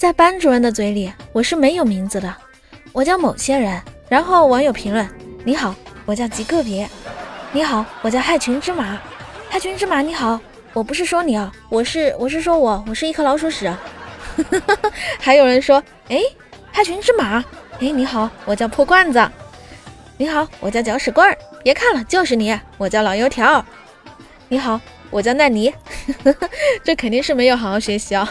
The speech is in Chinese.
在班主任的嘴里，我是没有名字的，我叫某些人。然后网友评论：你好，我叫极个别。你好，我叫害群之马。害群之马，你好，我不是说你啊，我是我是说我，我是一颗老鼠屎。还有人说：哎，害群之马，哎，你好，我叫破罐子。你好，我叫搅屎棍儿。别看了，就是你，我叫老油条。你好，我叫奈尼。这肯定是没有好好学习哦。